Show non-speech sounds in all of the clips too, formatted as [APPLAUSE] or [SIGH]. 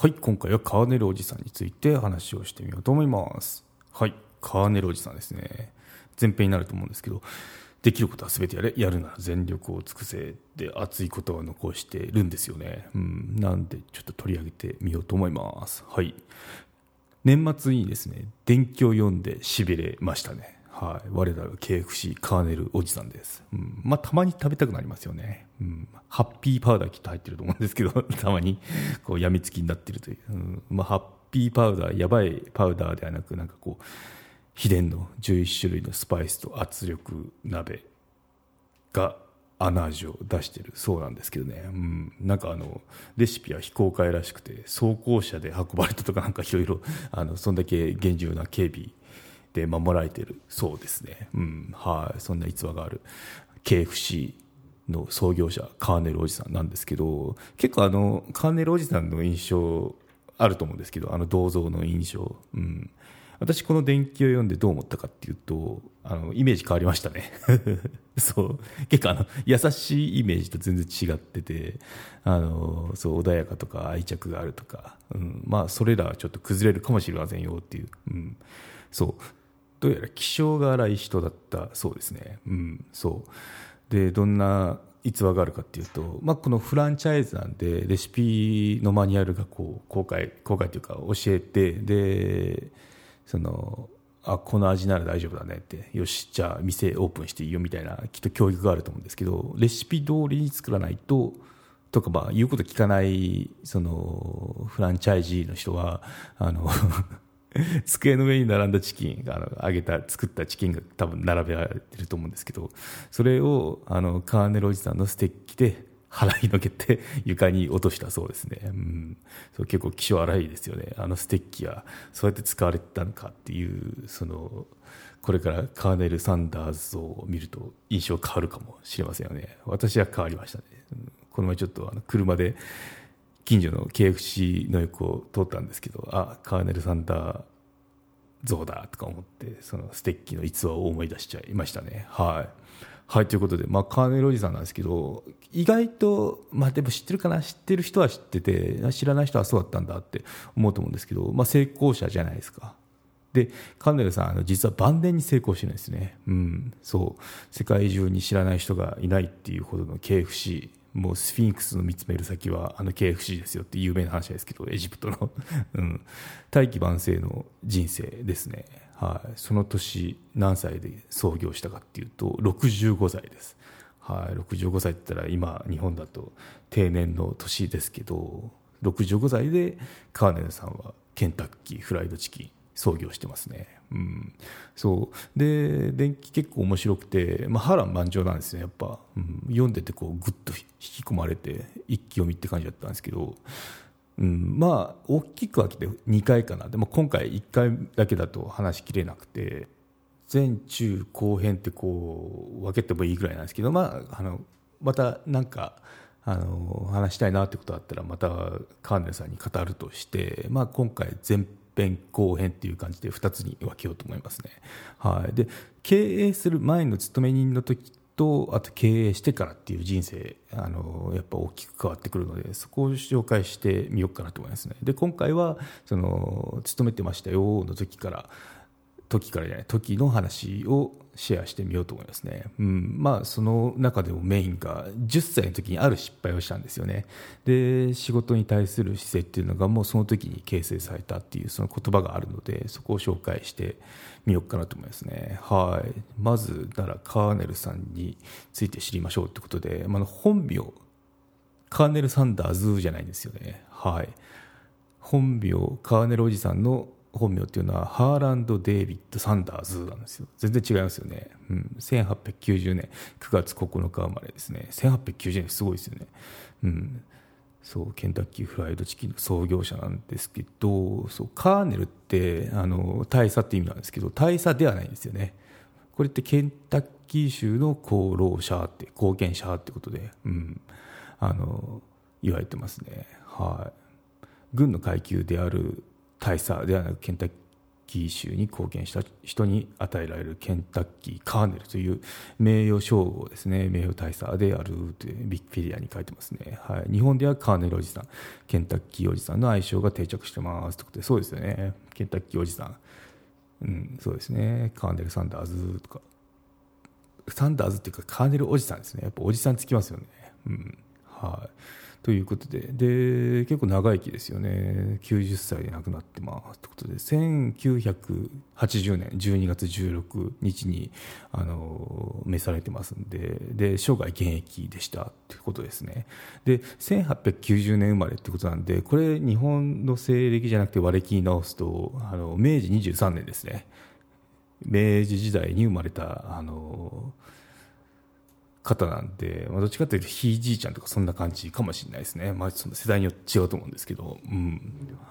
はい今回はカーネルおじさんについて話をしてみようと思います。はいカーネルおじさんですね。前編になると思うんですけどできることは全てやれ。やるなら全力を尽くせで熱いことを残してるんですよね、うん、なんでちょっと取り上げてみようと思います。はい。年末にですね電気を読んでしびれましたね。はい、我らが KFC カーネルおじさんです、うん、まあたまに食べたくなりますよね、うん、ハッピーパウダーきっと入ってると思うんですけど [LAUGHS] たまにこうやみつきになってるという、うん。まあ、ハッピーパウダーやばいパウダーではなくなんかこう秘伝の11種類のスパイスと圧力鍋が穴味を出してるそうなんですけどね、うん、なんかあのレシピは非公開らしくて装甲車で運ばれたとかなんかいろいろそんだけ厳重な警備で守られてるそうですね、うん。はい、そんな逸話がある。KFC の創業者カーネルおじさんなんですけど結構あのカーネルおじさんの印象あると思うんですけどあの銅像の印象、うん、私この伝記を読んでどう思ったかっていうとあのイメージ変わりましたね。[LAUGHS] そう。結構あの優しいイメージと全然違っててあのそう穏やかとか愛着があるとか、うん、まあそれらはちょっと崩れるかもしれませんよっていう、うん、そう。どうやら気性が荒い人だったそうですね。うん、そうでどんな逸話があるかっていうと、まあ、このフランチャイズなんでレシピのマニュアルがこう公開公開というか教えてでそのあこの味なら大丈夫だねってよしじゃあ店オープンしていいよみたいなきっと教育があると思うんですけどレシピ通りに作らないととかまあ言うこと聞かないそのフランチャイジーの人はあの [LAUGHS] 机の上に並んだチキンあの揚げた作ったチキンが多分並べられてると思うんですけどそれをあのカーネルおじさんのステッキで払いのけて床に落としたそうですね、うん、そう結構気性荒いですよね。あのステッキはそうやって使われてたのかっていうそのこれからカーネル・サンダーズを見ると印象変わるかもしれませんよね。私は変わりましたね、うん、この前ちょっとあの車で近所の KFC の横を通ったんですけどあカーネル・サンダー像だとか思ってそのステッキの逸話を思い出しちゃいましたね。はい。はいということで、まあ、カーネルおじさんなんですけど意外と、まあ、でも知ってるかな？知ってる人は知ってて知らない人はそうだったんだって思うと思うんですけど、まあ、成功者じゃないですか。でカーネルさんあの実は晩年に成功してるんですね、うん、そう。世界中に知らない人がいないっていうほどの KFC もうスフィンクスの見つめる先はあの KFC ですよって有名な話ですけどエジプトの、[LAUGHS] うん、大器晩成の人生ですね、はい、その年何歳で創業したかっていうと65歳です、はい、65歳って言ったら今日本だと定年の年ですけど65歳でカーネルさんはケンタッキーフライドチキン創業してますね。うん、そう。で電気結構面白くて、まあ、波乱万丈なんですねやっぱ、うん、読んでてこうグッと引き込まれて一気読みって感じだったんですけど、うん、まあ大きく分けて2回かな。でも今回1回だけだと話しきれなくて前中後編ってこう分けてもいいぐらいなんですけど、まあ、あのまたなんかあの話したいなってことあったらまたカーネルさんに語るとして、まあ、今回前編後編っていう感じで2つに分けようと思いますね。はい、で経営する前の勤め人の時とあと経営してからっていう人生あのやっぱ大きく変わってくるのでそこを紹介してみようかなと思いますね。で今回はその勤めてましたよの時から時からじゃない時の話をシェアしてみようと思いますね、うん。まあ、その中でもメインが10歳の時にある失敗をしたんですよね。で仕事に対する姿勢っていうのがもうその時に形成されたっていうその言葉があるのでそこを紹介してみようかなと思いますね。はい。まずならカーネルさんについて知りましょうってことで、まあ、本名カーネル・サンダーズじゃないんですよね。はい。本名カーネルおじさんの本名っていうのはハーランド・デイビッド・サンダーズなんですよ。全然違いますよね、うん、1890年9月9日生まれですね。1890年すごいですよね、うん、そうケンタッキーフライドチキンの創業者なんですけどそうカーネルってあの大佐って意味なんですけど大佐ではないんですよね。これってケンタッキー州の功労者って貢献者ってことで、うん、あの言われてますね。はい。軍の階級である大佐ではなくケンタッキー州に貢献した人に与えられるケンタッキーカーネルという名誉称号ですね。名誉大佐であるというビッグフィリアに書いてますね、はい、日本ではカーネルおじさん。ケンタッキーおじさんの愛称が定着してますということでそうですよね。ケンタッキーおじさん。うんそうですね。カーネル・サンダーズとか。サンダーズっていうかカーネルおじさんですね。やっぱおじさんつきますよね。うん。はい。ということで。で結構長生きですよね。90歳で亡くなってますということで。1980年12月16日にあの召されてますんで。で生涯現役でしたということですね。で1890年生まれってことなんでこれ日本の西暦じゃなくて和暦に直すとあの明治23年ですね。明治時代に生まれたあの方なんで、まあ、どっちかというとひいじいちゃんとかそんな感じかもしれないですね、まあ、その世代によって違うと思うんですけど、うん。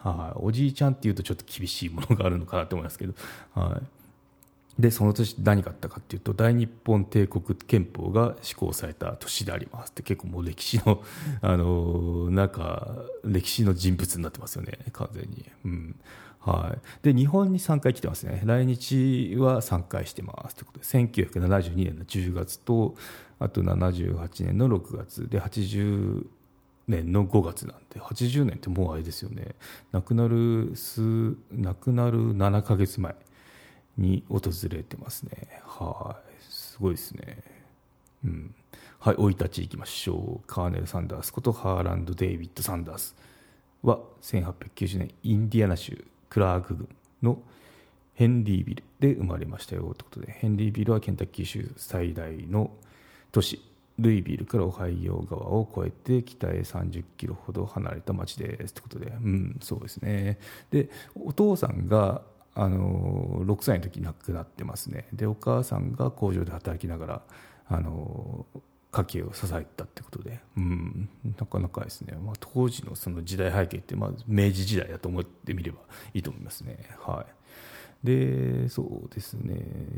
はい、おじいちゃんっていうとちょっと厳しいものがあるのかなと思いますけど、はい、でその年何があったかっていうと大日本帝国憲法が施行された年でありますって結構もう歴史のあのなんか歴史の人物になってますよね。完全に。うん。はい、で日本に3回来てますね、来日は3回してますということで、1972年の10月と、あと78年の6月。で80年の5月なんで80年ってもうあれですよね。亡くなる数亡くなる7か月前に訪れてますね。はい。すごいですね。うん。はい生い立ちいきましょう。カーネル・サンダースことハーランド・デイビッド・サンダースは1890年インディアナ州クラーク郡のヘンリービルで生まれましたよということでヘンリービルはケンタッキー州最大の都市ルイビルからオハイオ川を越えて北へ30キロほど離れた町ですということで、うん、そうですね。でお父さんがあの6歳の時亡くなってますね。でお母さんが工場で働きながらあの家計を支えたってことで、うん、なかなかですね、まあ、当時のその時代背景って、まあ、明治時代だと思ってみればいいと思いますね。はい。でそうですね。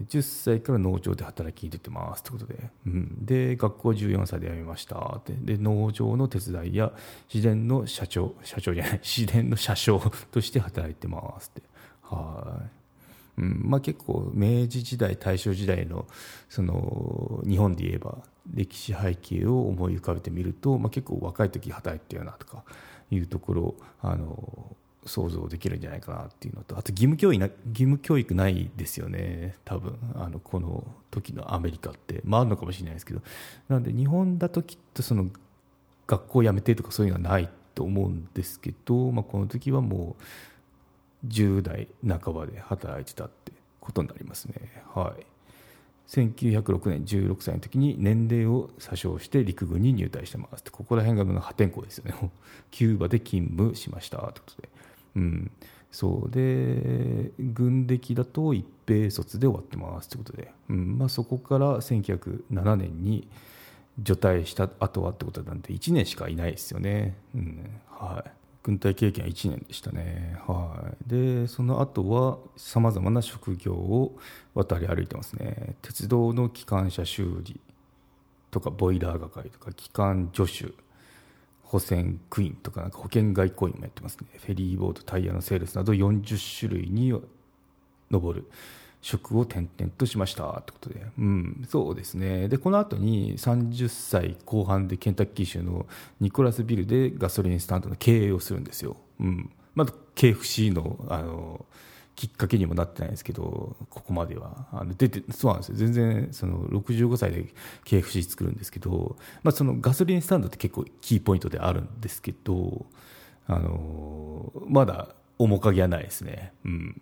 10歳から農場で働きに出てますということで,、うん、で学校14歳で辞めました。って。で農場の手伝いや自然の社長社長じゃない [LAUGHS] 自然の車掌として働いてますって。はい。うん。まあ、結構明治時代大正時代のその日本で言えば歴史背景を思い浮かべてみると、まあ、結構若い時働いてるなとかいうところあの想像できるんじゃないかなっていうのとあと義務教育な義務教育ないですよね。多分あのこの時のアメリカって。まああるのかもしれないですけど。なんで日本だときっとその学校辞めてとかそういうのはないと思うんですけど、まあ、この時はもう10代半ばで働いてたってことになりますね。はい。1906年16歳の時に年齢を詐称して陸軍に入隊してます。ここら辺が破天荒ですよね。キューバで勤務しました。ということで。うん、そう。で軍歴だと一平卒で終わってますということで、うん。まあ、そこから1907年に除隊した後はってことなんで1年しかいないですよね、うん。はい、軍隊経験は1年でしたね、はい、でその後はさまざまな職業を渡り歩いてますね。鉄道の機関車修理とかボイラー係とか機関助手保線クイーンとかなんか保険外交員もやってますね。フェリーボートタイヤのセールスなど40種類に上る職を転々としましたってことで、うん、そうですね。でこの後に30歳後半でケンタッキー州のニコラスビルでガソリンスタンドの経営をするんですよ、うん、まだ KFC のあのきっかけにもなってないですけどここまでは。あの出てそうなんですよ。全然その65歳で KFC 作るんですけど、まあ、そのガソリンスタンドって結構キーポイントであるんですけどあのまだ面影はないですね、うん、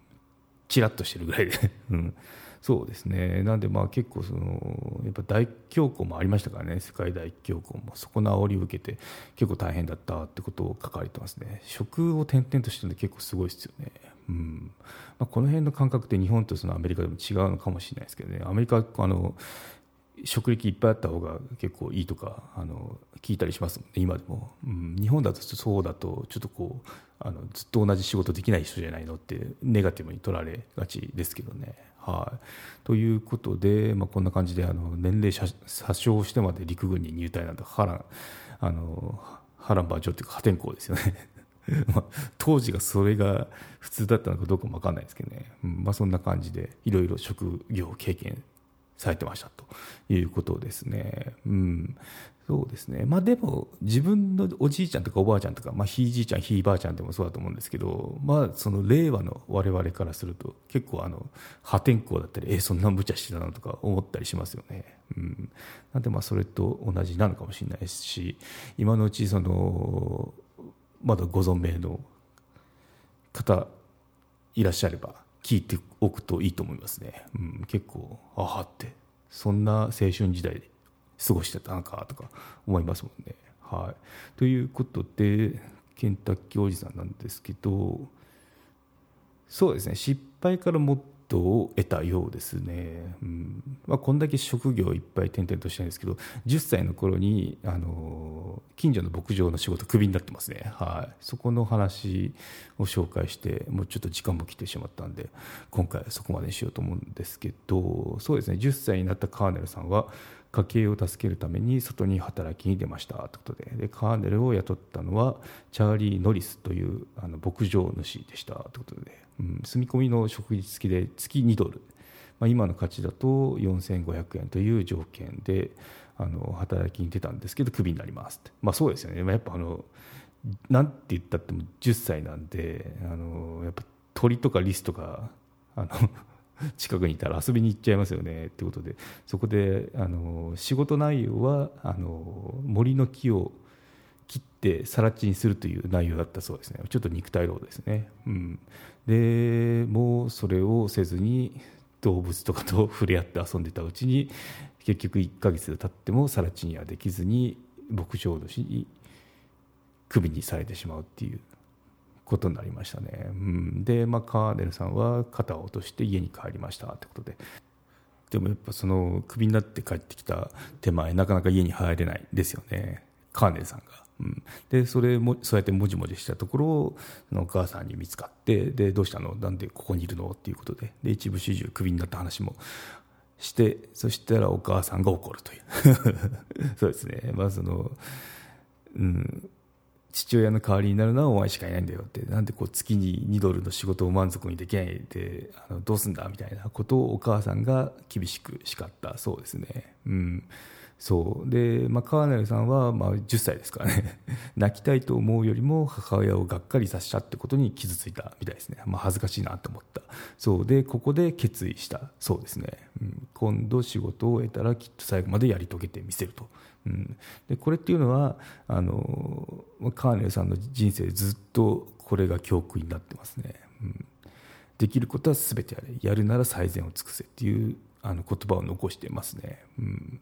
チラッとしてるぐらいで、[LAUGHS] うん、そうですね。なんでまあ結構そのやっぱ大恐慌もありましたからね。世界大恐慌も。そこの煽りを受けて結構大変だったってことを書かれてますね。食を転々としてるんで結構すごいですよね。うん。まあ、この辺の感覚って日本とそのアメリカでも違うのかもしれないですけどね。アメリカあの職歴いっぱいあった方が結構いいとかあの聞いたりしますもんね今でも、うん、日本だとそうだとちょっとこうあのずっと同じ仕事できない人じゃないのってネガティブに取られがちですけどね。はい、ということで、まあ、こんな感じであの年齢詐称してまで陸軍に入隊なんて波乱あの波乱万丈というか破天荒ですよね。[LAUGHS] まあ、当時がそれが普通だったのかどうかも分かんないですけどね、まあ、そんな感じでいろいろ職業経験されてましたということですね。うん、そうですね。まあでも、自分のおじいちゃんとかおばあちゃんとか、まあひいじいちゃん、ひいばあちゃんでもそうだと思うんですけど、まあその令和の我々からすると、結構あの、破天荒だったり、え、そんな無茶してたのとか思ったりしますよね。うん。なんでまあそれと同じなのかもしれないですし、今のうちその、まだご存命の方いらっしゃれば、聞いておくといいと思いますね、うん、結構あはってそんな青春時代で過ごしてたのかとか思いますもんね。はい、ということでケンタッキーおじさんなんですけどそうですね失敗からもっトを得たようです。ね、うん。まあ、こんだけ職業いっぱい転々としてるんですけど10歳の頃にあの近所の牧場の仕事クビになってますね、はい、そこの話を紹介してもうちょっと時間も来てしまったんで今回そこまでにしようと思うんですけどそうですね。10歳になったカーネルさんは家計を助けるために外に働きに出ましたということで。でカーネルを雇ったのはチャーリー・ノリスというあの牧場主でしたということで、うん、住み込みの食事付きで月2ドル、まあ、今の価値だと4500円という条件であの働きに出たんですけどクビになりますって、まあ、そうですよね、まあ、やっぱあのなんて言ったっても10歳なんであのやっぱ鳥とかリスとかあの [LAUGHS] 近くにいたら遊びに行っちゃいますよねってことでそこであの仕事内容はあの森の木を切って更地にするという内容だったそうですね。ちょっと肉体労働ですね、うん、でもうそれをせずに動物とかと触れ合って遊んでたうちに結局1ヶ月経っても更地にはできずに牧場主にクビにされてしまうっていう。ことになりましたね。うん、で、まあ、カーネルさんは肩を落として家に帰りました。ってことで。でもやっぱそのクビになって帰ってきた手前なかなか家に入れないですよね。カーネルさんが。うん、でそれもそうやってもじもじしたところをお母さんに見つかってでどうしたの？なんでここにいるの？っていうことで。で一部始終クビになった話もしてそしたらお母さんが怒るという。[LAUGHS] そうですね。まあそのうん。父親の代わりになるのはお前しかいないんだよってなんでこう月に2ドルの仕事を満足にできないであのどうすんだみたいなことをお母さんが厳しく叱ったそうですね。うんそう。で、まあ、カーネルさんはまあ10歳ですからね。[LAUGHS] 泣きたいと思うよりも母親をがっかりさせたってことに傷ついたみたいですね、まあ、恥ずかしいなと思った。そう。でここで決意したそうですね、うん、今度仕事を得たらきっと最後までやり遂げてみせると。うん、でこれっていうのはあのカーネルさんの人生ずっとこれが教訓になってますね、うん、できることは全てやれ。やるなら最善を尽くせっていうあの言葉を残してますね、うん。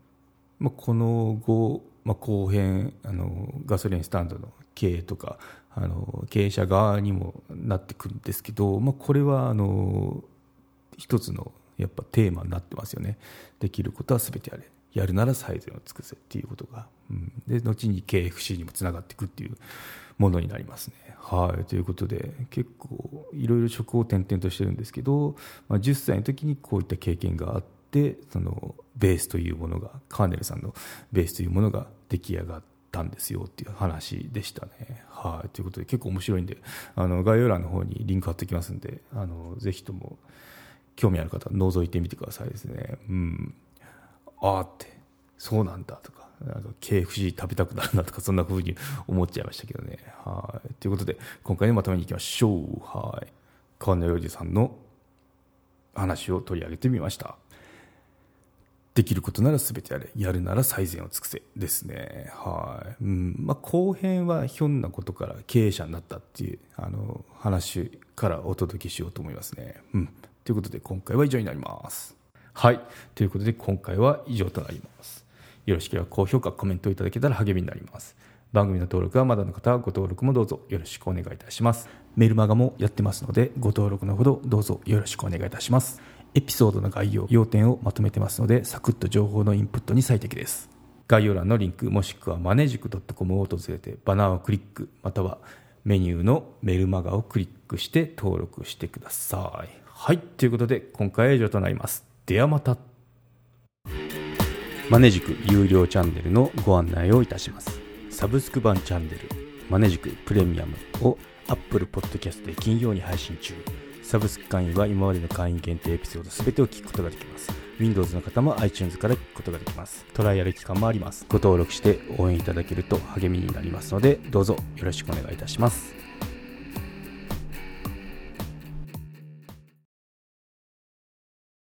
まあ、この後、まあ、後編あのガソリンスタンドの経営とかあの経営者側にもなってくるんですけど、まあ、これはあの一つのやっぱテーマになってますよね。できることは全てやれ。やるなら最善を尽くせっていうことが、うん、で後に KFC にもつながっていくっていうものになりますね。はい、ということで結構いろいろ職を転々としてるんですけど、まあ、10歳の時にこういった経験があってそのベースというものがカーネルさんのベースというものが出来上がったんですよっていう話でしたね。はい、ということで結構面白いんであの概要欄の方にリンク貼っておきますんであのぜひとも興味ある方は覗いてみてくださいですね。うん。ああってそうなんだとかなんか KFC 食べたくなるなとかそんな風に思っちゃいましたけどね。はい。ということで今回のまとめにいきましょう。はい。川野洋二さんの話を取り上げてみました。できることなら全てやれやるなら最善を尽くせですねはい、うんまあ、後編はひょんなことから経営者になったっていうあの話からお届けしようと思いますね、うん、ということで今回は以上になりますはい。ということで今回は以上となります。よろしければ高評価、コメントいただけたら励みになります。番組の登録はまだの方はご登録もどうぞよろしくお願いいたします。メルマガもやってますのでご登録のほどどうぞよろしくお願いいたします。エピソードの概要、要点をまとめてますので、サクッと情報のインプットに最適です。概要欄のリンク、もしくはマネジク .com を訪れて、バナーをクリック、またはメニューのメルマガをクリックして登録してください。はい、ということで、今回は以上となります。ではまた。マネジク有料チャンネルのご案内をいたします。サブスク版チャンネル、マネジクプレミアムを Apple Podcast で金曜に配信中。サブスク会員は今までの会員限定エピソード全てを聞くことができます。Windows の方も iTunes から聞くことができます。トライアル期間もあります。ご登録して応援いただけると励みになりますので、どうぞよろしくお願いいたします。